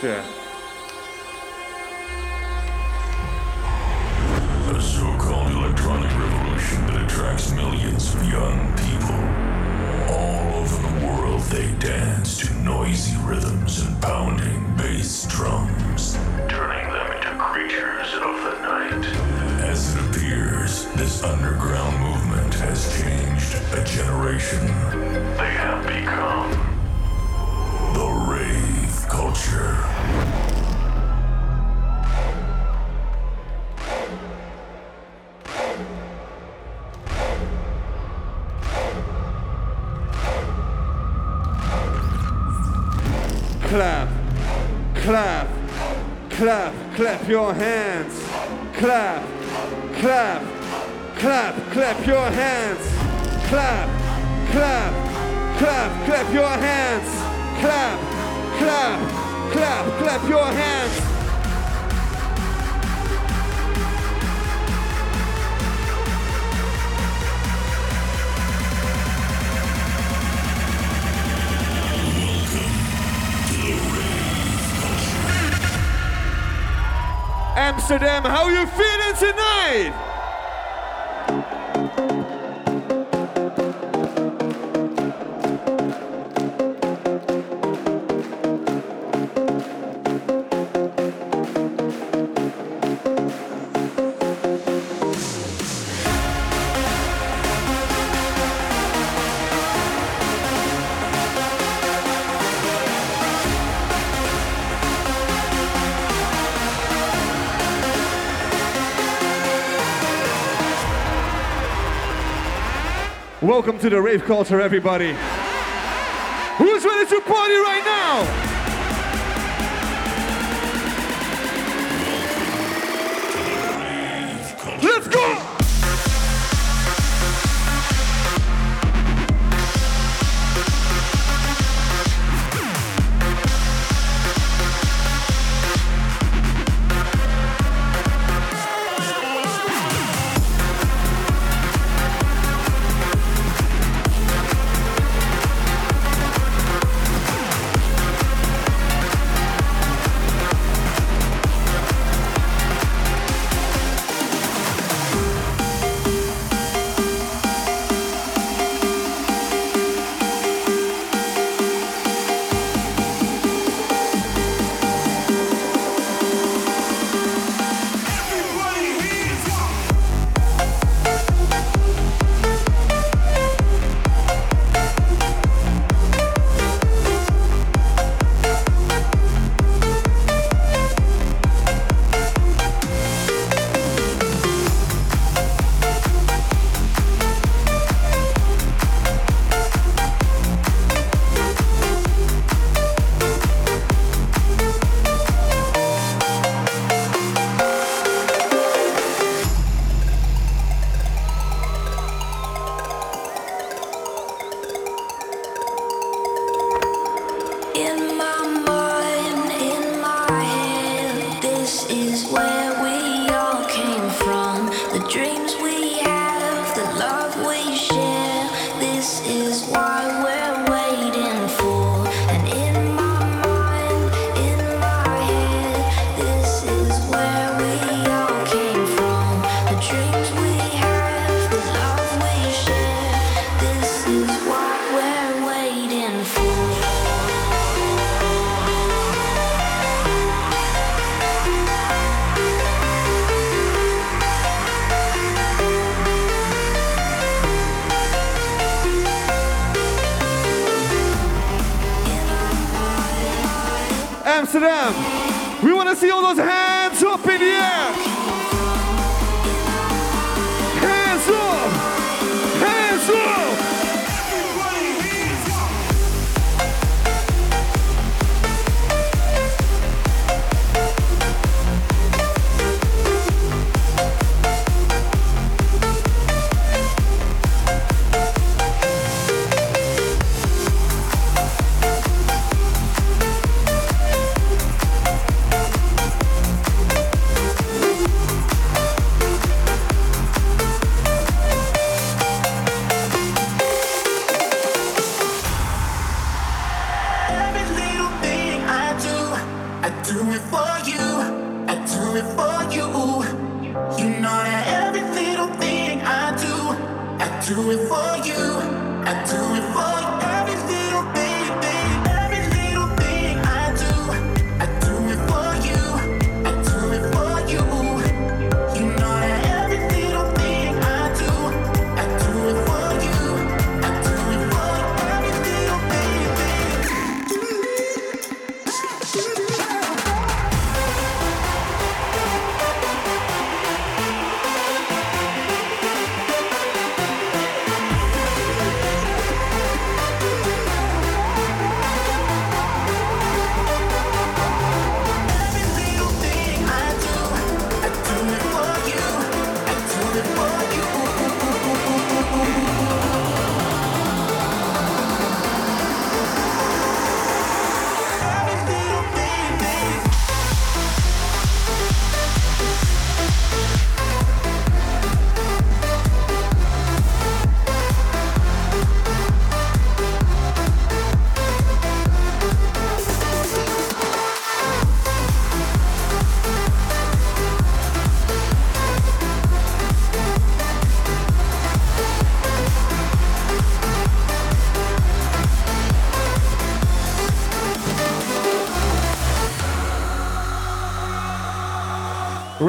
对 clap your hands. Clap, clap, clap, clap your hands. Clap, clap, clap, clap your hands. Clap, clap, clap, clap your hands. Amsterdam. How you feeling tonight? Welcome to the rave culture, everybody. Who's ready to party right now?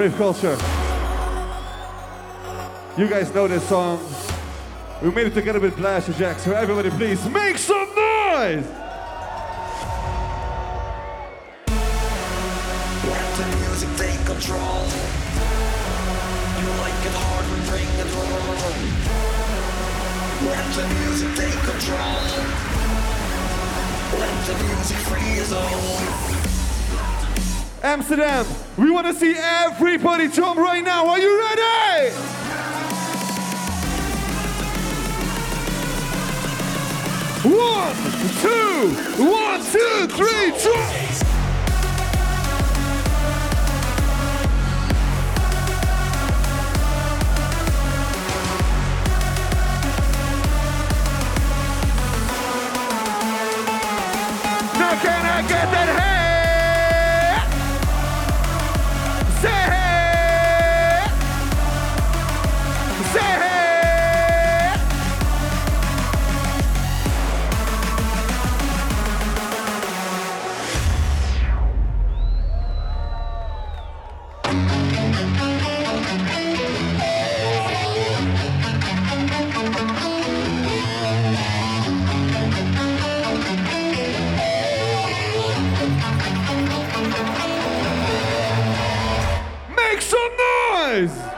Rave Culture. You guys know this song. We made it together with Blasterjaxx, so everybody please make some noise! Let the music take control. You like it hard and bring it home. Let the music take control. Let the music free us all. Amsterdam. We want to see everybody jump right now. Are you ready? One, two, one, two, three, jump! praise.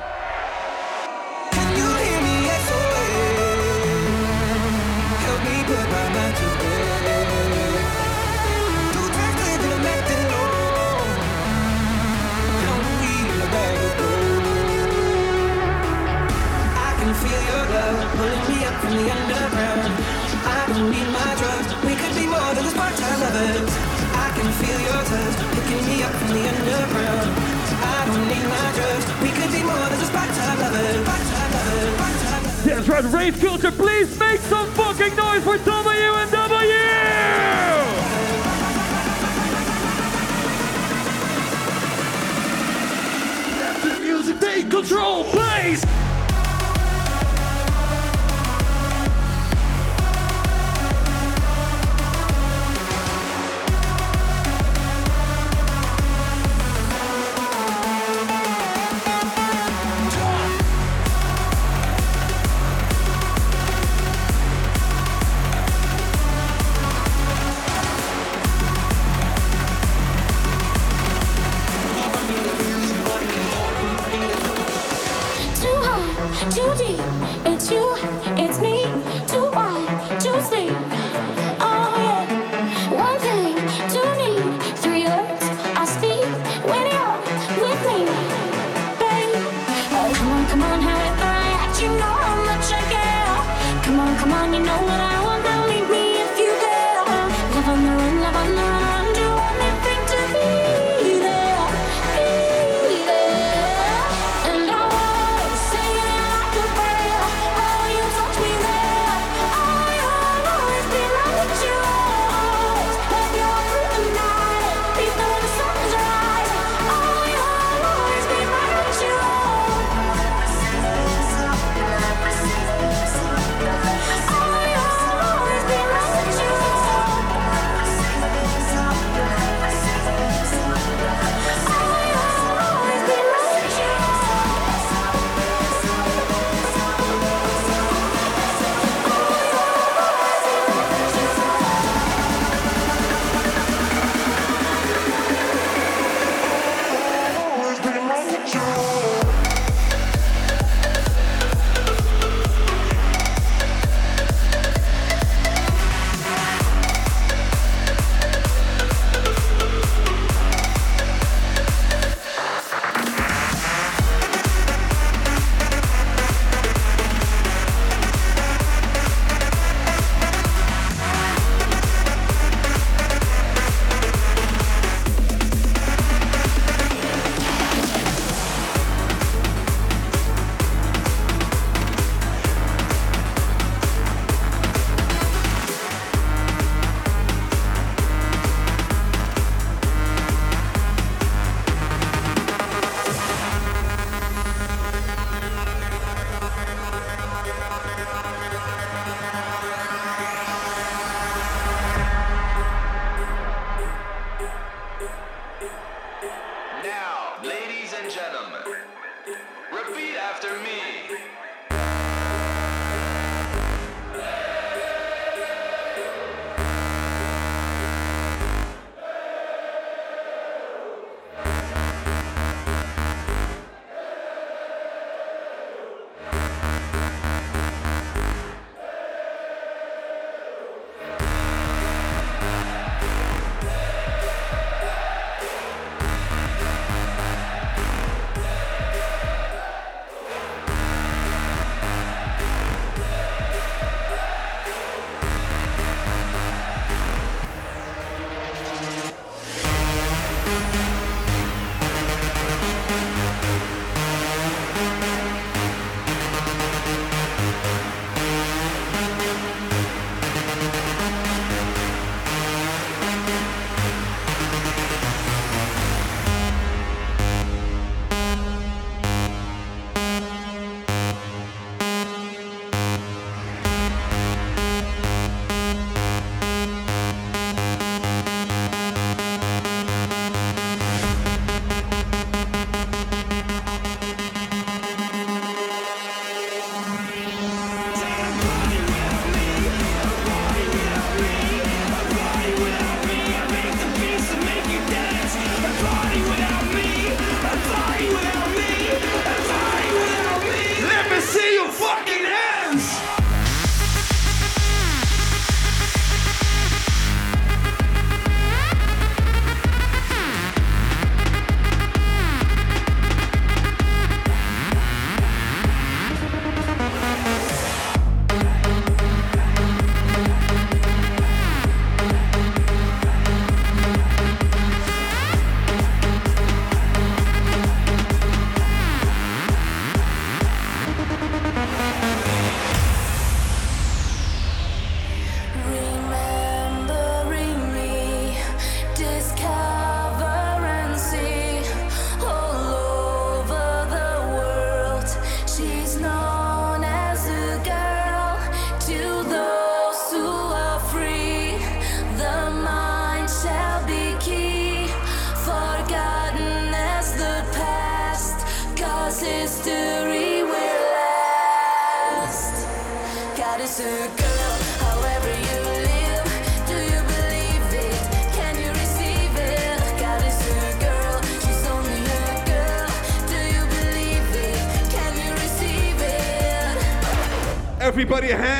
everybody a hand?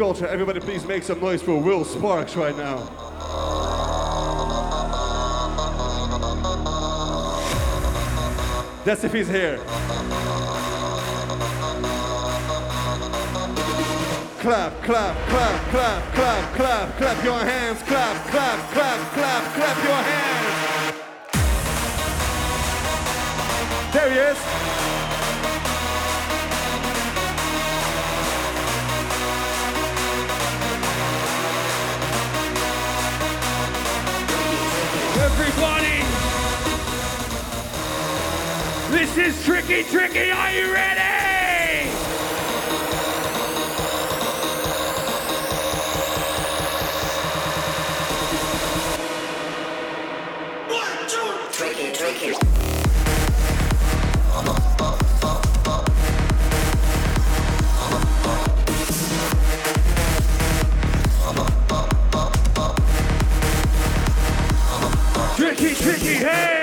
Culture, everybody please make some noise for Will Sparks right now. That's if he's here. Clap, clap, clap, clap, clap, clap, clap your hands, clap, clap, clap, clap, clap your hands. There he is. This is Tricky Tricky, are you ready? Tricky, tricky. Tricky Tricky, hey!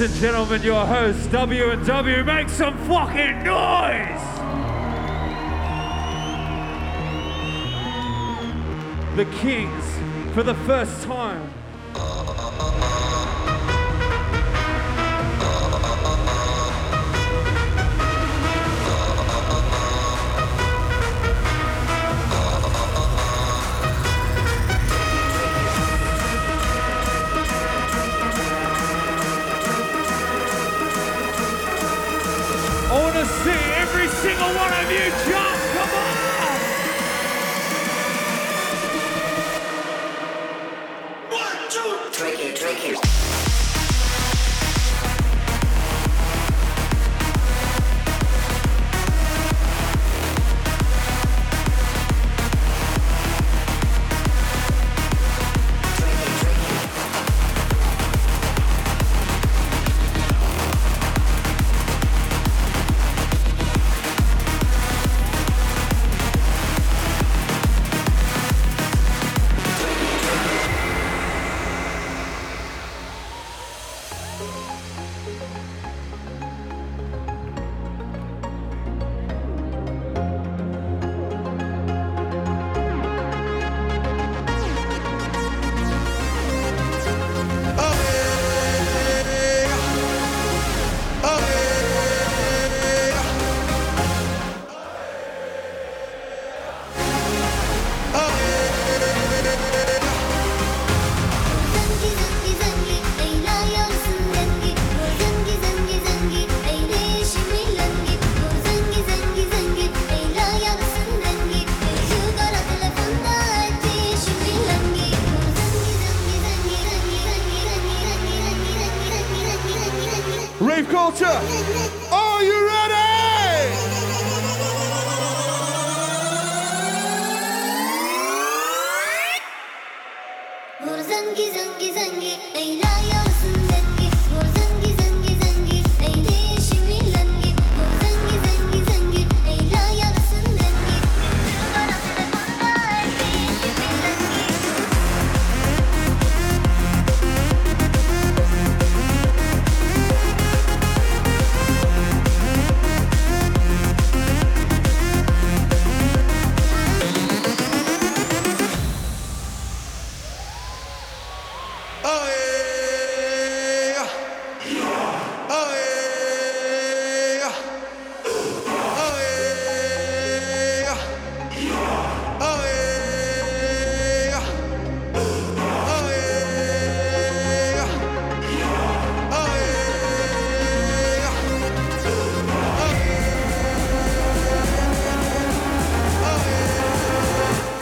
Ladies and gentlemen, your host W and W, make some fucking noise! The Kings, for the first time,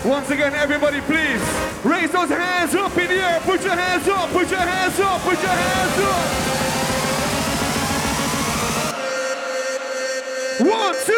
Once again, everybody, please raise those hands up in the air. Put your hands up. Put your hands up. Put your hands up. One, two,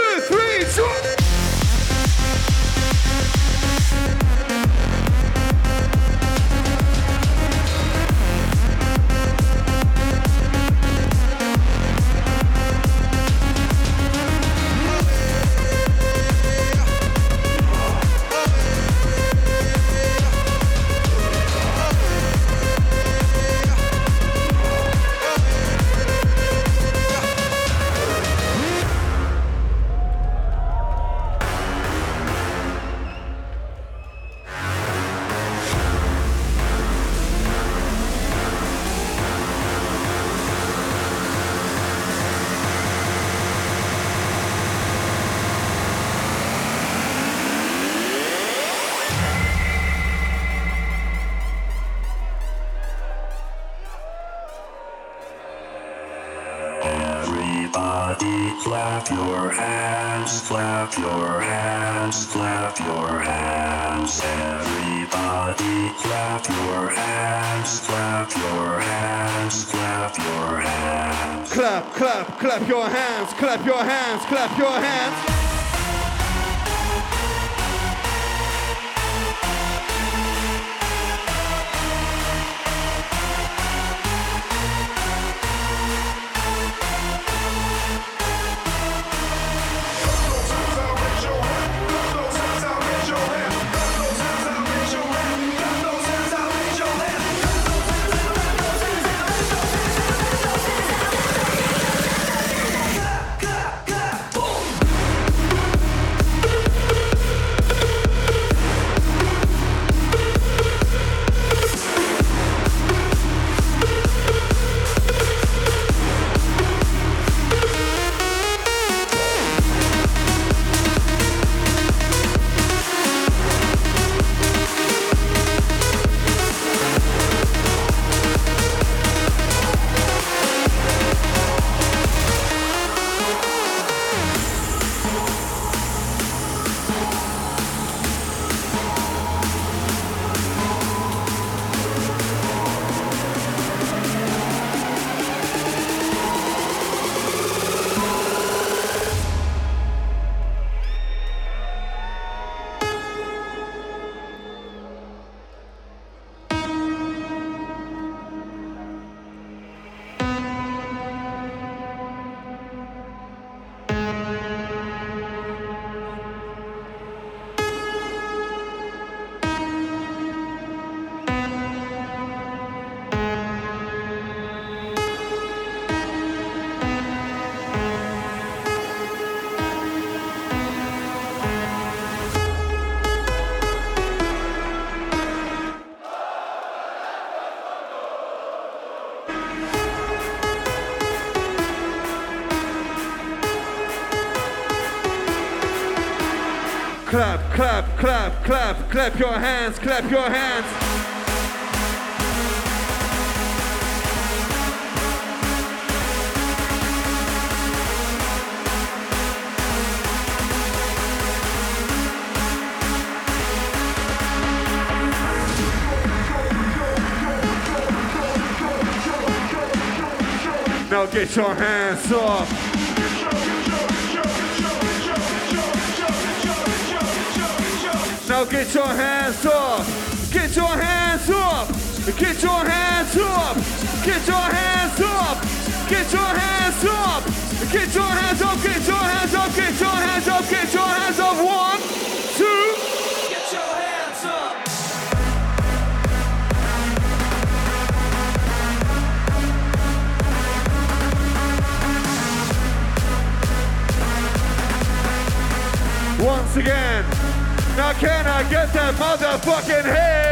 your hands, clap your hands, clap your hands. Everybody clap your hands, clap your hands, clap your hands. Clap, clap, clap your hands. Clap your hands. Clap your hands. Clap, clap, clap, clap, clap your hands, clap your hands. Now get your hands up. Now get your hands up. Get your hands up. Get your hands up. Get your hands up. Get your hands up. Get your hands up. Get your hands up. Get your hands up. Get your hands up. One, two. Get your hands up. Once again. Now can I get that motherfucking hey?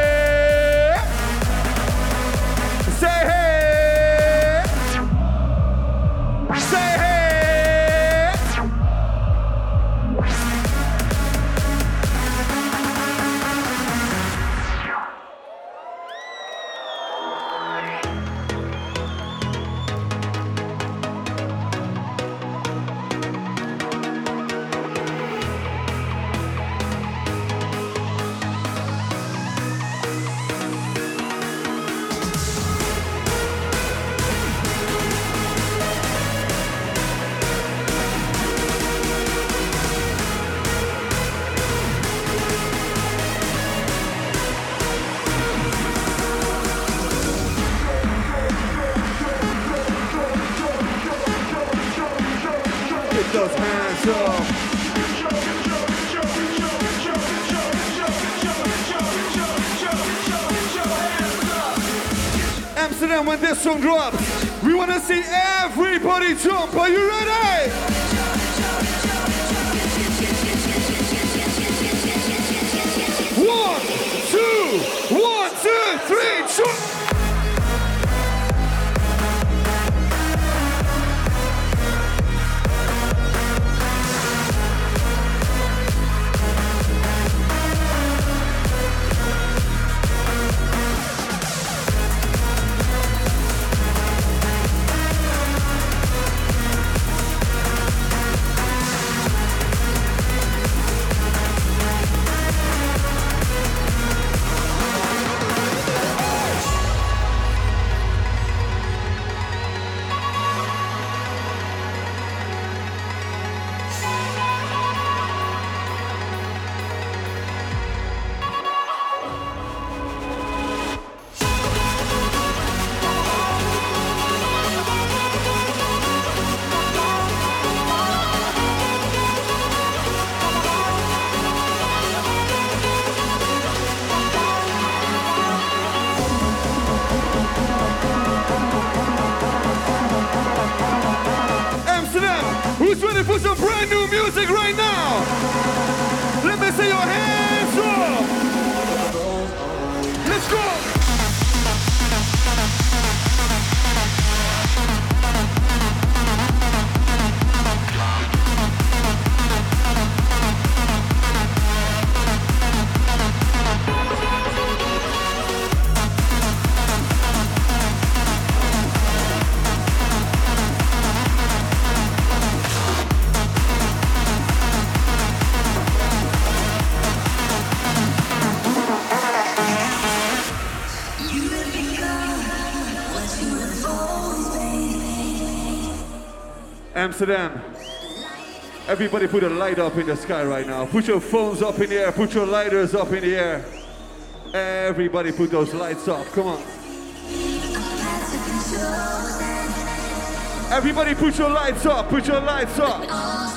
Amsterdam, when this song drops, we want to see everybody jump. Are you ready? One, two, one, two, three, jump. Ready for some brand new music right now? Amsterdam. Everybody put a light up in the sky right now. Put your phones up in the air. Put your lighters up in the air. Everybody put those lights up. Come on. Everybody put your lights up. Put your lights up.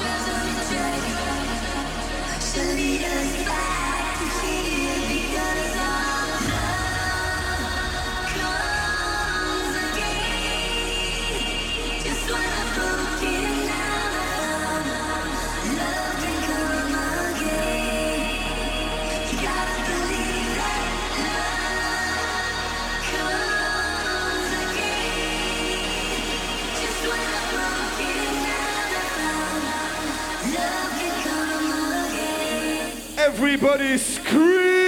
Everybody scream.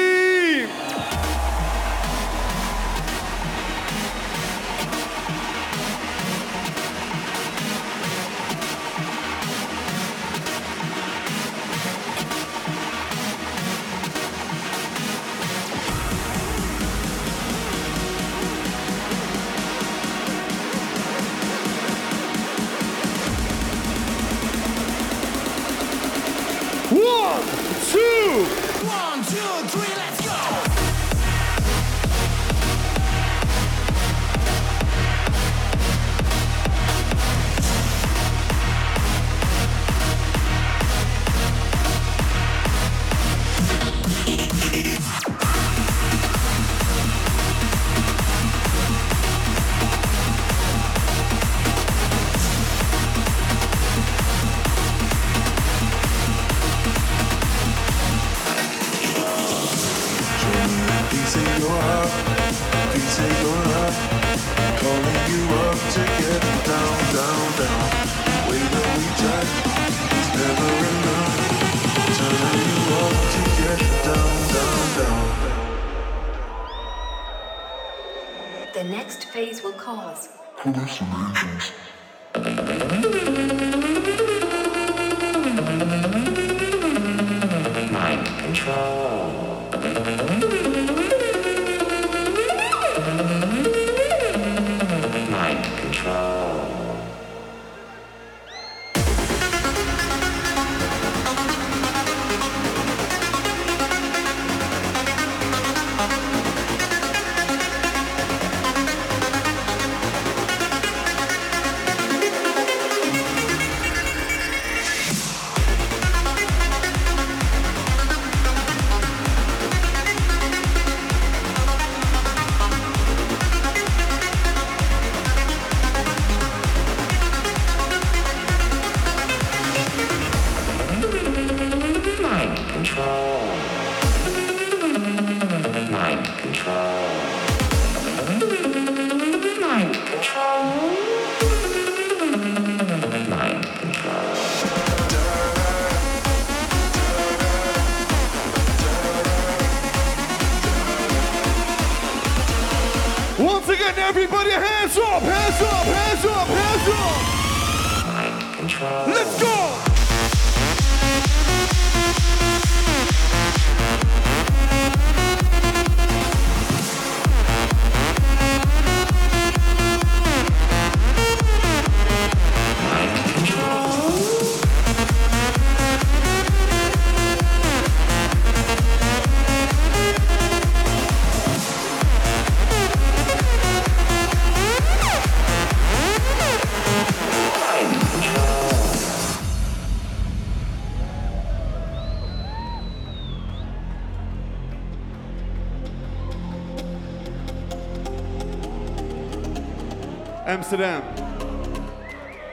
Amsterdam.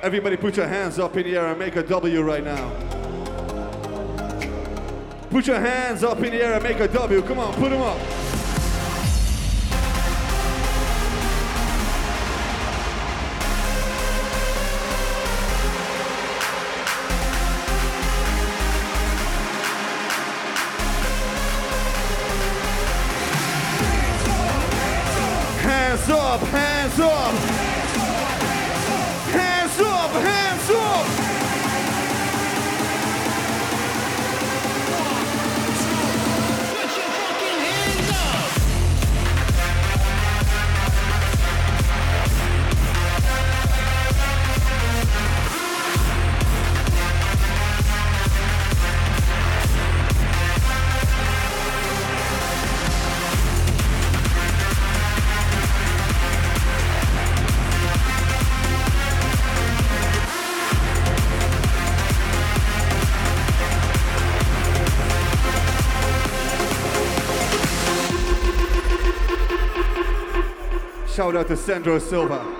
Everybody put your hands up in the air and make a W right now. Put your hands up in the air and make a W. Come on, put them up. shout out to Sandro Silva.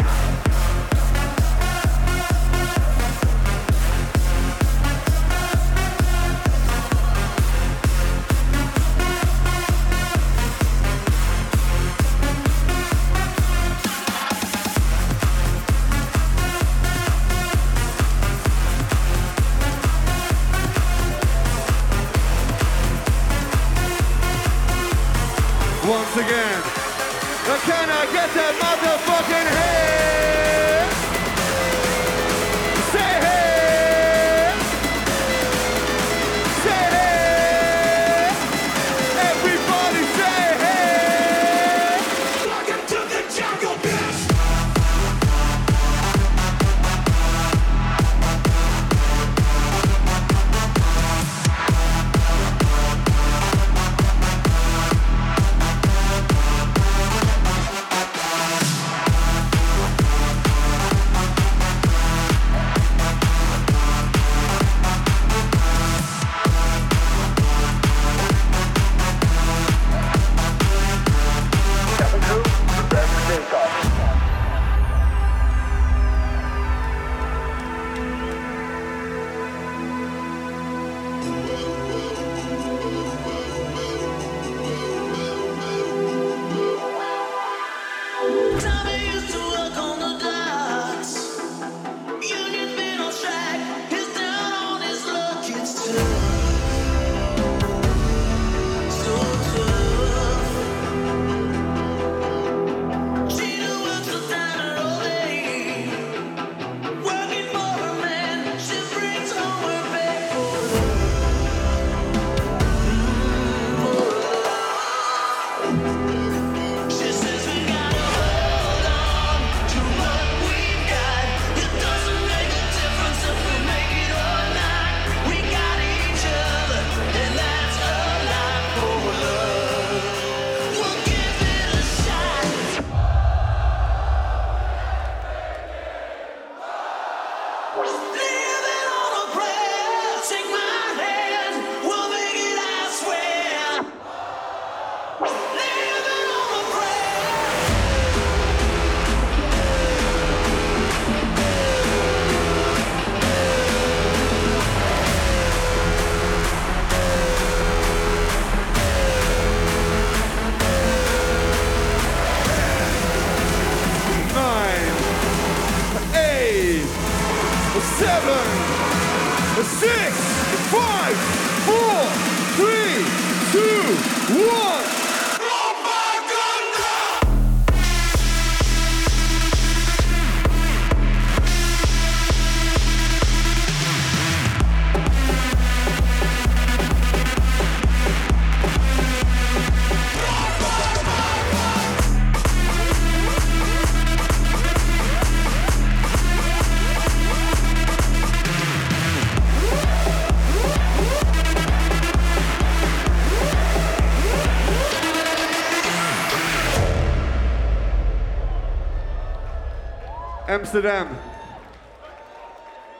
Amsterdam.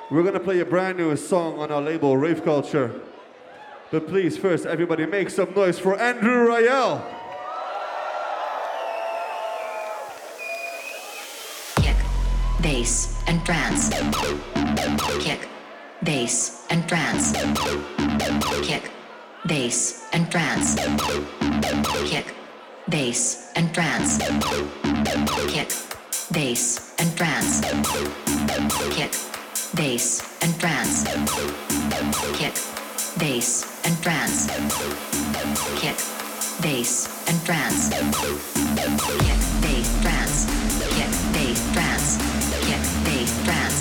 We're gonna play a brand new song on our label, Rave Culture. But please, first, everybody make some noise for Andrew Rayel. Kick, bass, and trance. Kick, bass, and trance. Kick, bass, and trance. Kick, bass, and trance. Kick, bass, and trance. Kick, bass, and trance. Kick, bass, and trance. Kick, bass, and trance. Kick, bass, trance. Kick, bass, trance. Kick, bass, trance.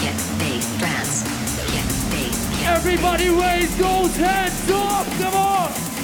Kick, bass, trance. Kick, bass. Everybody raise those hands up! Come on!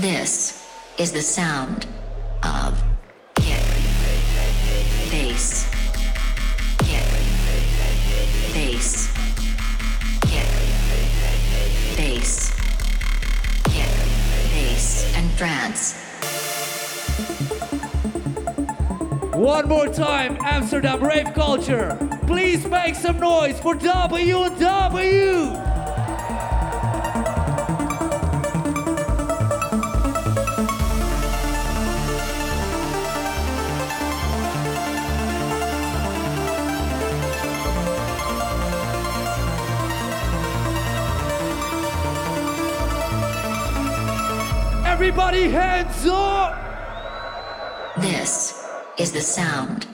This is the sound of kick, bass, kick, bass, kick, bass, kick, bass, and trance. One more time, Amsterdam rave culture. Please make some noise for W W. the sound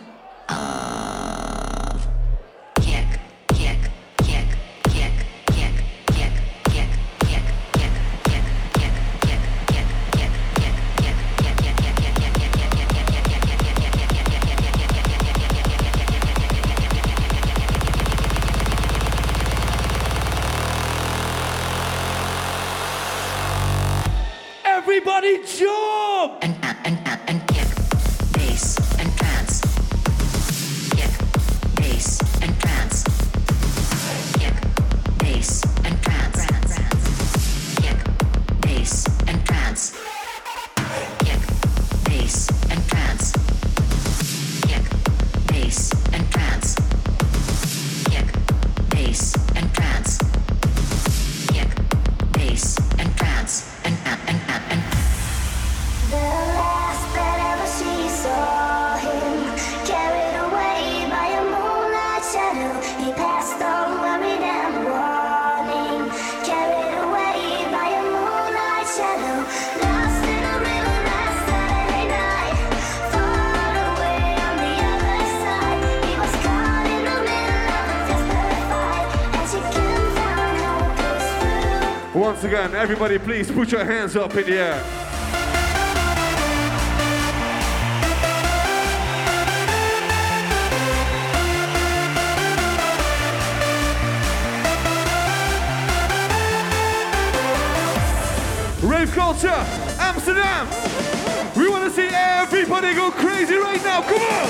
Once again, everybody please put your hands up in the air. Rave culture, Amsterdam. We want to see everybody go crazy right now. Come on.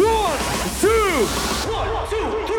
One, two. One, two, three.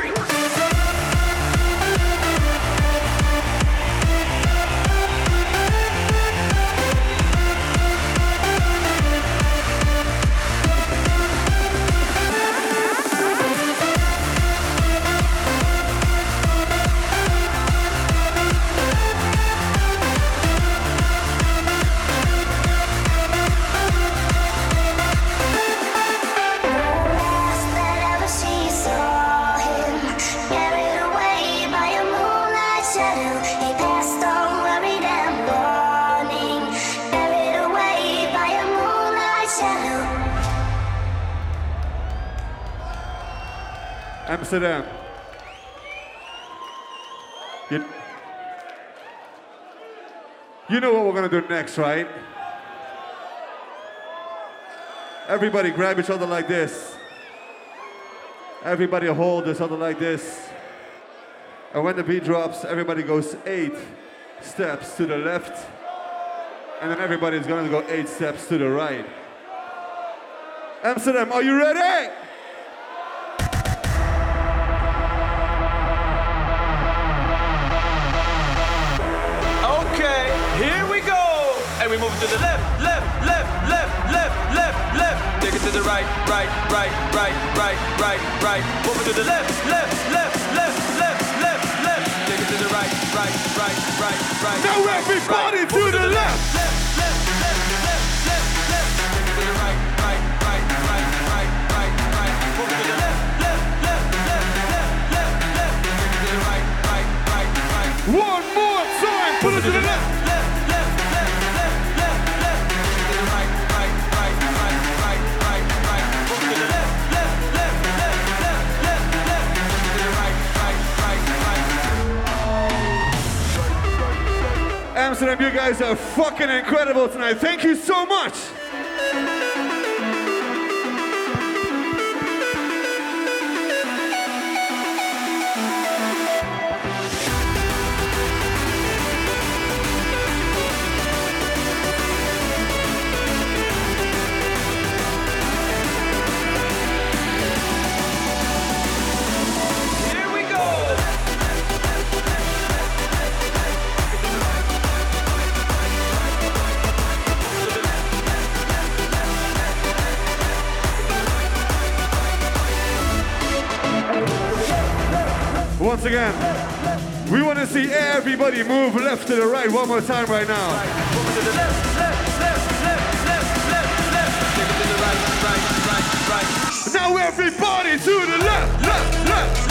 Amsterdam. You, you know what we're gonna do next, right? Everybody grab each other like this. Everybody hold each other like this. And when the beat drops, everybody goes eight steps to the left. And then everybody's gonna go eight steps to the right. Amsterdam, are you ready? We move to the left, left, left, left, left, left, left. Take it to the right, right, right, right, right, right, right. Move it to the left, left, left, left, left, left, left. Take it to the right, right, right, right, right. Now right, everybody right. to the left. Left, left, left, left, left, left. Take it to the right, right, right, right, right, right, right. Move it to the left, left, left, left, left, left, left. Take it to the right, right, right, right. One more time, put it to the left. Amsterdam, you guys are fucking incredible tonight. Thank you so much. once again. We want to see everybody move left to the right one more time right now. Now everybody to the left, left, left.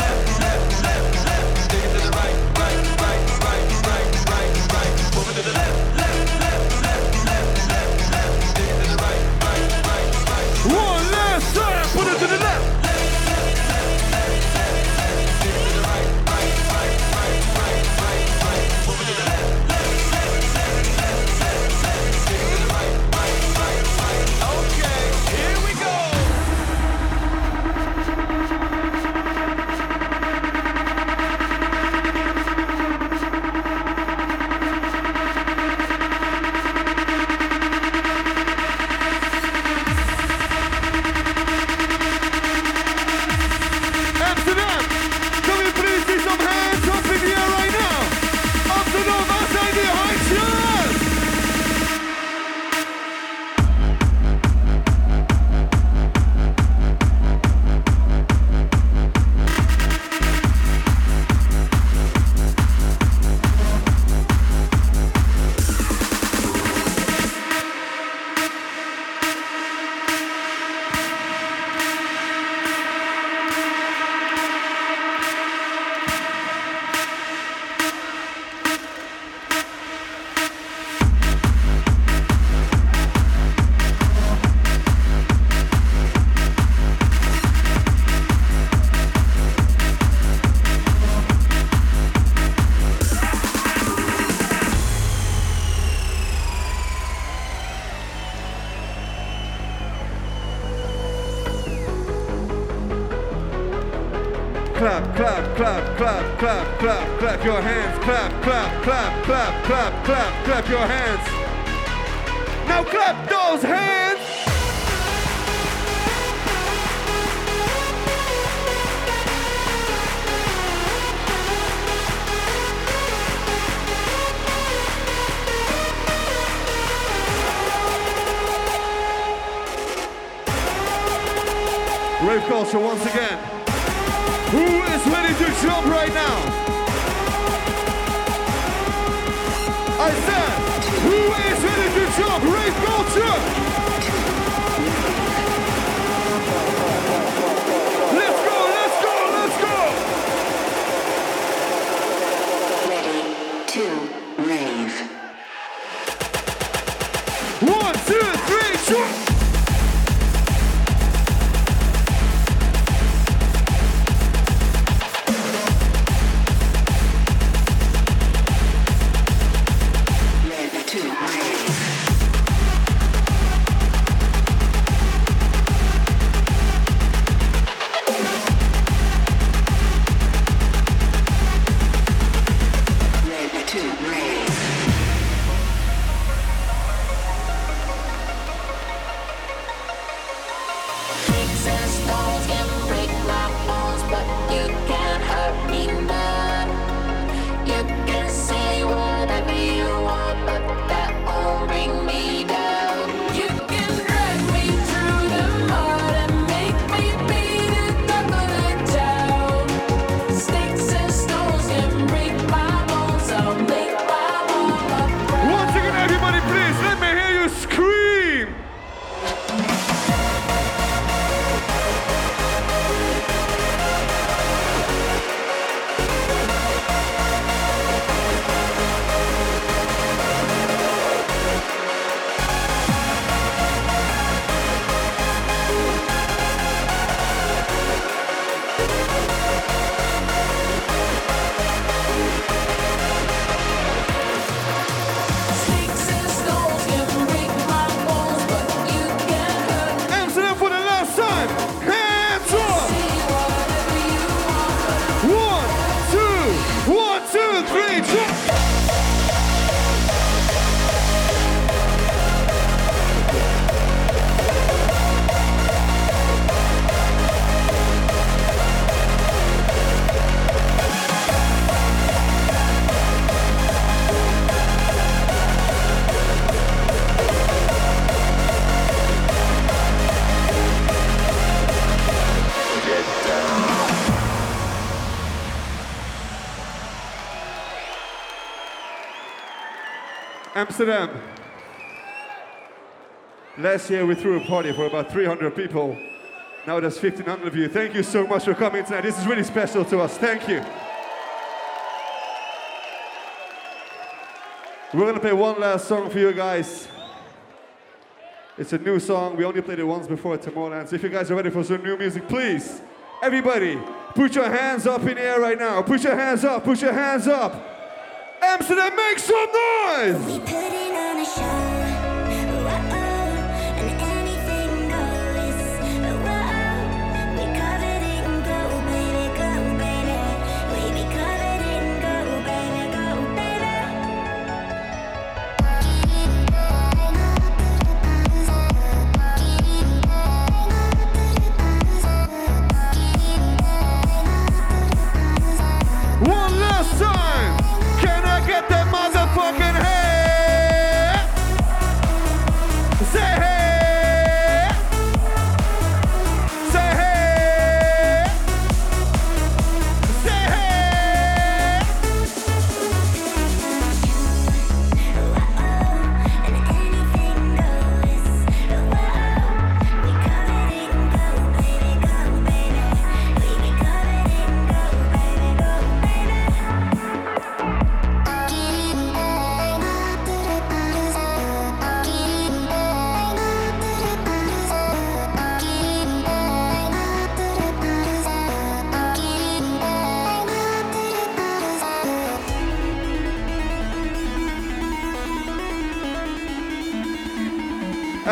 Amsterdam. Last year we threw a party for about 300 people. Now there's 1,500 of you. Thank you so much for coming tonight. This is really special to us. Thank you. We're gonna play one last song for you guys. It's a new song. We only played it once before Tomorrowland. So if you guys are ready for some new music, please, everybody, put your hands up in the air right now. Put your hands up. Put your hands up. Amsterdam, make some noise!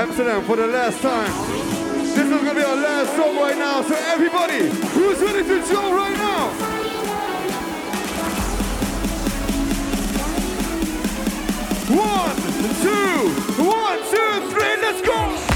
Amsterdam for the last time. This is gonna be our last song right now. So everybody, who's ready to jump right now? One, two, one, two, three, let's go!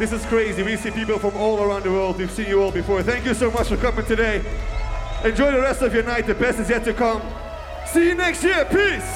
This is crazy. We see people from all around the world. We've seen you all before. Thank you so much for coming today. Enjoy the rest of your night. The best is yet to come. See you next year. Peace.